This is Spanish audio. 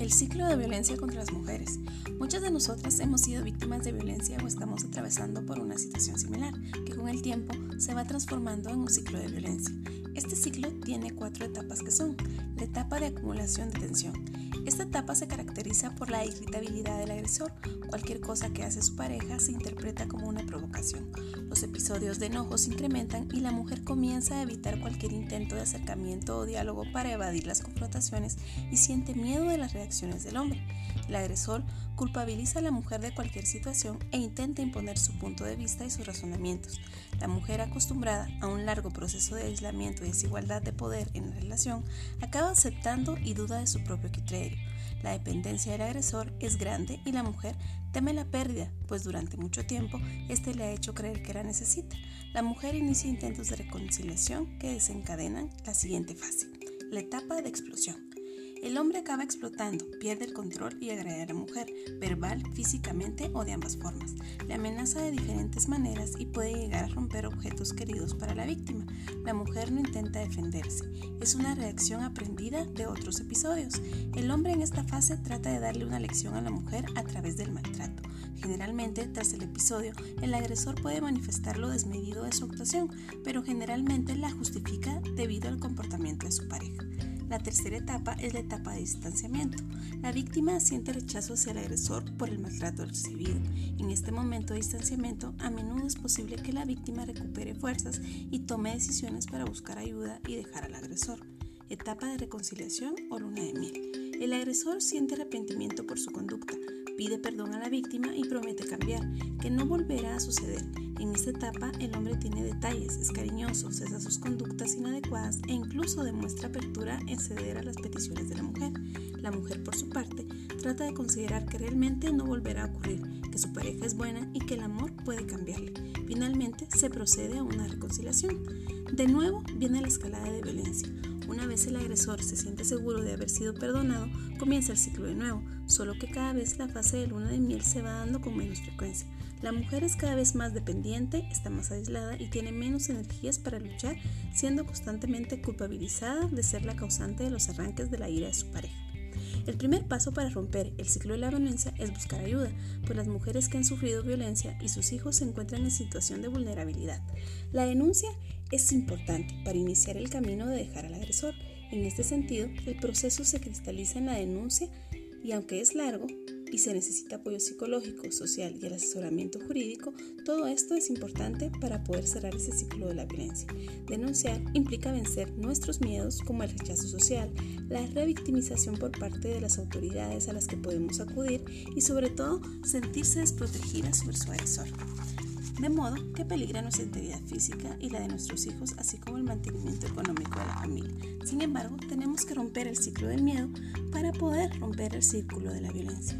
El ciclo de violencia contra las mujeres. Muchas de nosotras hemos sido víctimas de violencia o estamos atravesando por una situación similar, que con el tiempo se va transformando en un ciclo de violencia. Este ciclo tiene cuatro etapas que son la etapa de acumulación de tensión. Esta etapa se caracteriza por la irritabilidad del agresor. Cualquier cosa que hace su pareja se interpreta como una provocación. Los episodios de enojo se incrementan y la mujer comienza a evitar cualquier intento de acercamiento o diálogo para evadir las confrontaciones y siente miedo de las reacciones del hombre. El agresor culpabiliza a la mujer de cualquier situación e intenta imponer su punto de vista y sus razonamientos. La mujer acostumbrada a un largo proceso de aislamiento y desigualdad de poder en la relación acaba aceptando y duda de su propio criterio. La dependencia del agresor es grande y la mujer teme la pérdida, pues durante mucho tiempo este le ha hecho creer que la necesita. La mujer inicia intentos de reconciliación que desencadenan la siguiente fase, la etapa de explosión. El hombre acaba explotando, pierde el control y agrede a la mujer, verbal, físicamente o de ambas formas. Le amenaza de diferentes maneras y puede llegar a romper objetos queridos para la víctima. La mujer no intenta defenderse, es una reacción aprendida de otros episodios. El hombre en esta fase trata de darle una lección a la mujer a través del maltrato. Generalmente, tras el episodio, el agresor puede manifestar lo desmedido de su actuación, pero generalmente la justifica debido al comportamiento de su pareja. La tercera etapa es la etapa de distanciamiento. La víctima siente rechazo hacia el agresor por el maltrato recibido. En este momento de distanciamiento, a menudo es posible que la víctima recupere fuerzas y tome decisiones para buscar ayuda y dejar al agresor. Etapa de reconciliación o luna de miel. El agresor siente arrepentimiento por su conducta, pide perdón a la víctima y promete cambiar, que no volverá a suceder. En esta etapa el hombre tiene detalles, es cariñoso, cesa sus conductas inadecuadas e incluso demuestra apertura en ceder a las peticiones de la mujer. La mujer, por su parte, trata de considerar que realmente no volverá a ocurrir, que su pareja es buena y que el amor puede cambiarle. Finalmente, se procede a una reconciliación. De nuevo viene la escalada de violencia. Una vez el agresor se siente seguro de haber sido perdonado, comienza el ciclo de nuevo, solo que cada vez la fase de luna de miel se va dando con menos frecuencia. La mujer es cada vez más dependiente, está más aislada y tiene menos energías para luchar, siendo constantemente culpabilizada de ser la causante de los arranques de la ira de su pareja. El primer paso para romper el ciclo de la violencia es buscar ayuda, pues las mujeres que han sufrido violencia y sus hijos se encuentran en situación de vulnerabilidad. La denuncia es importante para iniciar el camino de dejar al agresor. En este sentido, el proceso se cristaliza en la denuncia y aunque es largo, y se necesita apoyo psicológico, social y el asesoramiento jurídico, todo esto es importante para poder cerrar ese ciclo de la violencia. Denunciar implica vencer nuestros miedos como el rechazo social, la revictimización por parte de las autoridades a las que podemos acudir y sobre todo sentirse desprotegida sobre su agresor de modo que peligra nuestra integridad física y la de nuestros hijos, así como el mantenimiento económico de la familia. Sin embargo, tenemos que romper el ciclo del miedo para poder romper el círculo de la violencia.